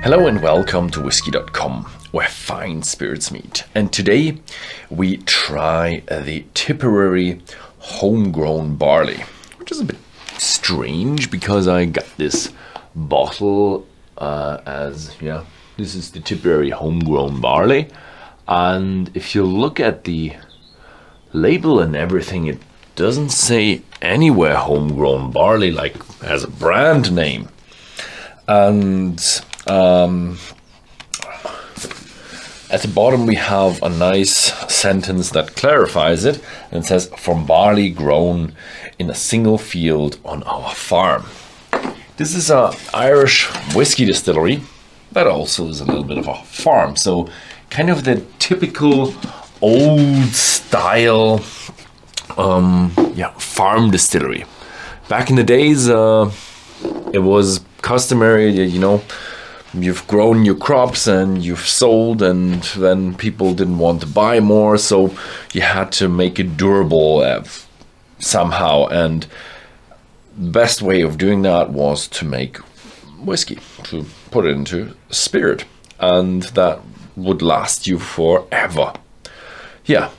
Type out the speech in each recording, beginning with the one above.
Hello and welcome to whiskey.com, where fine spirits meet. And today we try the Tipperary homegrown barley, which is a bit strange because I got this bottle uh, as, yeah, this is the Tipperary homegrown barley. And if you look at the label and everything, it doesn't say anywhere homegrown barley like as a brand name. And um, at the bottom, we have a nice sentence that clarifies it and says, From barley grown in a single field on our farm. This is a Irish whiskey distillery that also is a little bit of a farm. So, kind of the typical old style um, yeah, farm distillery. Back in the days, uh, it was customary, you know, you've grown your crops and you've sold and then people didn't want to buy more so you had to make it durable uh, somehow. And the best way of doing that was to make whiskey to put it into spirit. And that would last you forever. Yeah.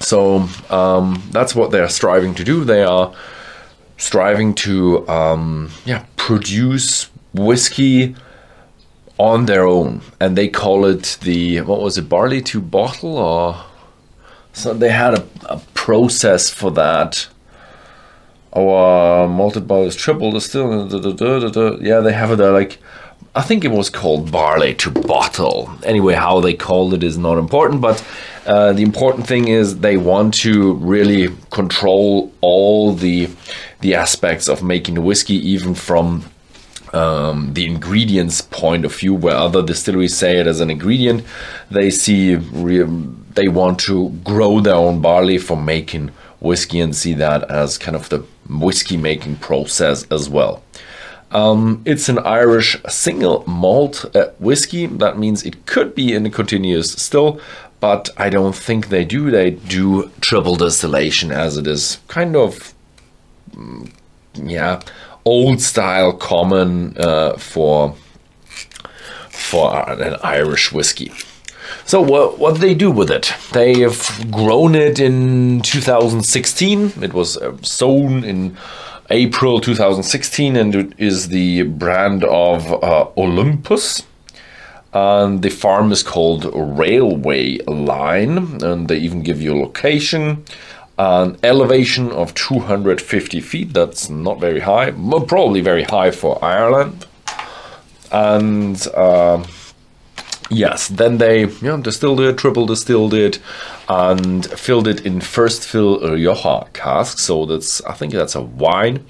So um, that's what they're striving to do. They are striving to um, yeah produce whiskey on their own, and they call it the what was it, barley to bottle, or so they had a, a process for that. Or uh, malted barley is triple distill. Da, da, da, yeah, they have it there. Like I think it was called barley to bottle. Anyway, how they called it is not important, but uh, the important thing is they want to really control all the the aspects of making the whiskey, even from um, the ingredients point of view, where other distilleries say it as an ingredient, they see re- they want to grow their own barley for making whiskey and see that as kind of the whiskey making process as well. Um, it's an Irish single malt uh, whiskey. That means it could be in a continuous still, but I don't think they do. They do triple distillation as it is kind of, mm, yeah, old style common uh, for for an Irish whiskey. So what what they do with it? They have grown it in 2016. It was uh, sown in April 2016, and it is the brand of uh, Olympus. And the farm is called Railway Line, and they even give you a location an elevation of 250 feet. That's not very high, but probably very high for Ireland. And uh, yes, then they know, distilled it, triple distilled it, and filled it in first fill Rioja casks. So that's I think that's a wine,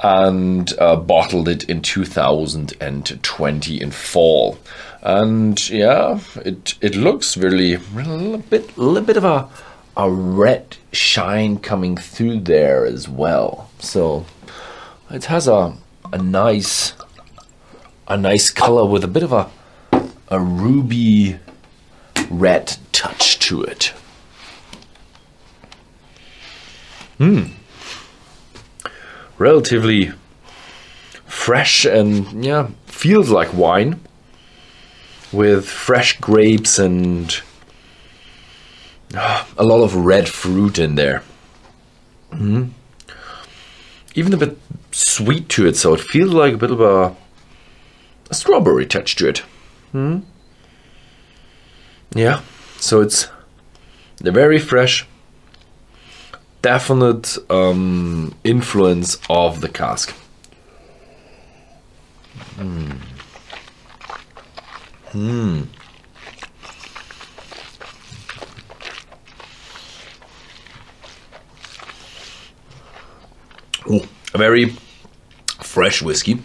and uh, bottled it in 2020 in fall. And yeah, it it looks really, really a bit a little bit of a a red shine coming through there as well. So it has a a nice a nice color with a bit of a a ruby red touch to it. Hmm. Relatively fresh and yeah, feels like wine with fresh grapes and a lot of red fruit in there. Mm. Even a bit sweet to it, so it feels like a bit of a, a strawberry touch to it. Mm. Yeah, so it's the very fresh, definite um, influence of the cask. Hmm. Hmm. Ooh, a very fresh whiskey.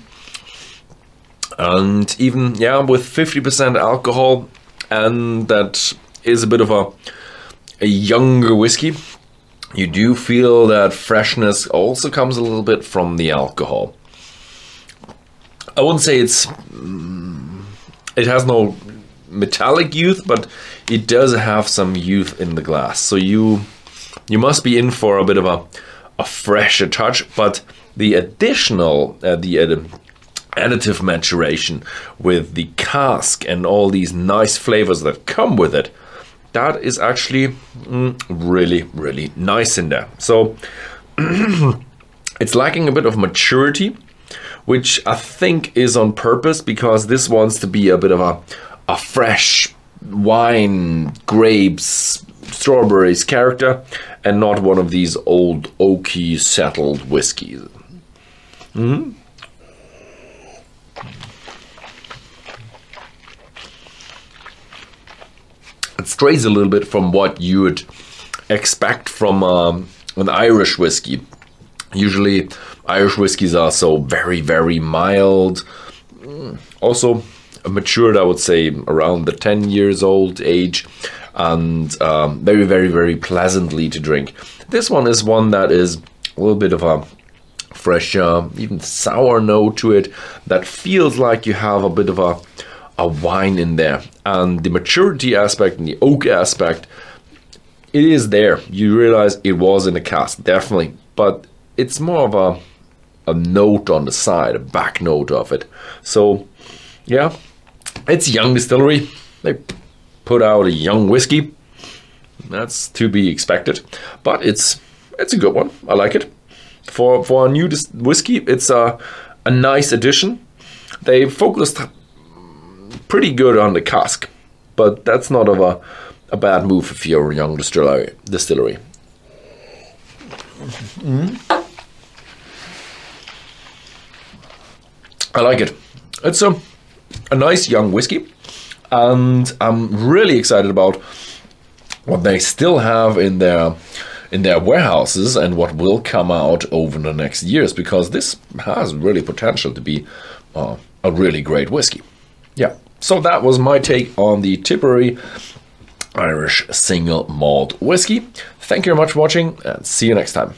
And even, yeah, with 50% alcohol, and that is a bit of a, a younger whiskey, you do feel that freshness also comes a little bit from the alcohol. I wouldn't say it's. Mm, it has no metallic youth, but it does have some youth in the glass. So you you must be in for a bit of a a fresher touch, but the additional, uh, the uh, additive maturation with the cask and all these nice flavors that come with it, that is actually mm, really, really nice in there. So it's lacking a bit of maturity, which I think is on purpose because this wants to be a bit of a, a fresh wine, grapes, strawberries character and not one of these old oaky settled whiskies. Mm-hmm. It strays a little bit from what you would expect from um, an Irish whiskey. Usually, Irish whiskies are so very, very mild. Also, matured, I would say, around the 10 years old age, and um, very, very, very pleasantly to drink. This one is one that is a little bit of a fresh, even sour note to it that feels like you have a bit of a a wine in there, and the maturity aspect and the oak aspect, it is there. You realize it was in the cask, definitely, but it's more of a a note on the side, a back note of it. So, yeah, it's young distillery. They put out a young whiskey. That's to be expected, but it's it's a good one. I like it. For for a new dis- whiskey, it's a a nice addition. They focused pretty good on the cask, but that's not of a a bad move if you're a young distillery. Distillery. Mm. I like it. It's a a nice young whiskey, and I'm really excited about what they still have in their in their warehouses and what will come out over the next years because this has really potential to be uh, a really great whiskey. Yeah. So that was my take on the Tipperary Irish single malt whiskey. Thank you very much for watching and see you next time.